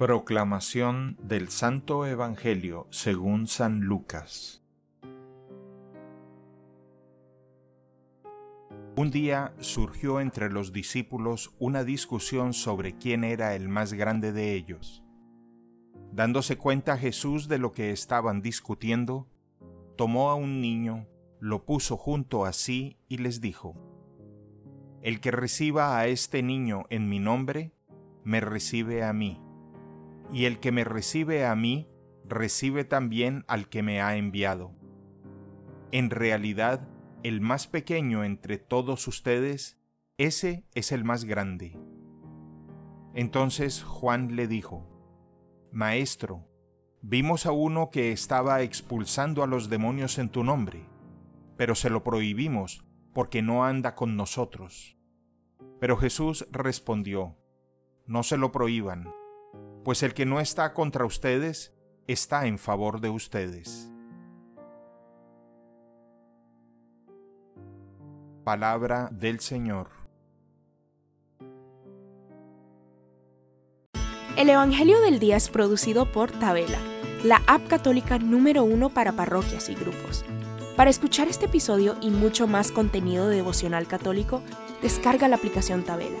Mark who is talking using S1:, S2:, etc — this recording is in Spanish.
S1: Proclamación del Santo Evangelio según San Lucas Un día surgió entre los discípulos una discusión sobre quién era el más grande de ellos. Dándose cuenta Jesús de lo que estaban discutiendo, tomó a un niño, lo puso junto a sí y les dijo, El que reciba a este niño en mi nombre, me recibe a mí y el que me recibe a mí, recibe también al que me ha enviado. En realidad, el más pequeño entre todos ustedes, ese es el más grande. Entonces Juan le dijo, Maestro, vimos a uno que estaba expulsando a los demonios en tu nombre, pero se lo prohibimos porque no anda con nosotros. Pero Jesús respondió, No se lo prohíban pues el que no está contra ustedes está en favor de ustedes. Palabra del Señor.
S2: El Evangelio del Día es producido por Tabela, la app católica número uno para parroquias y grupos. Para escuchar este episodio y mucho más contenido devocional católico, descarga la aplicación Tabela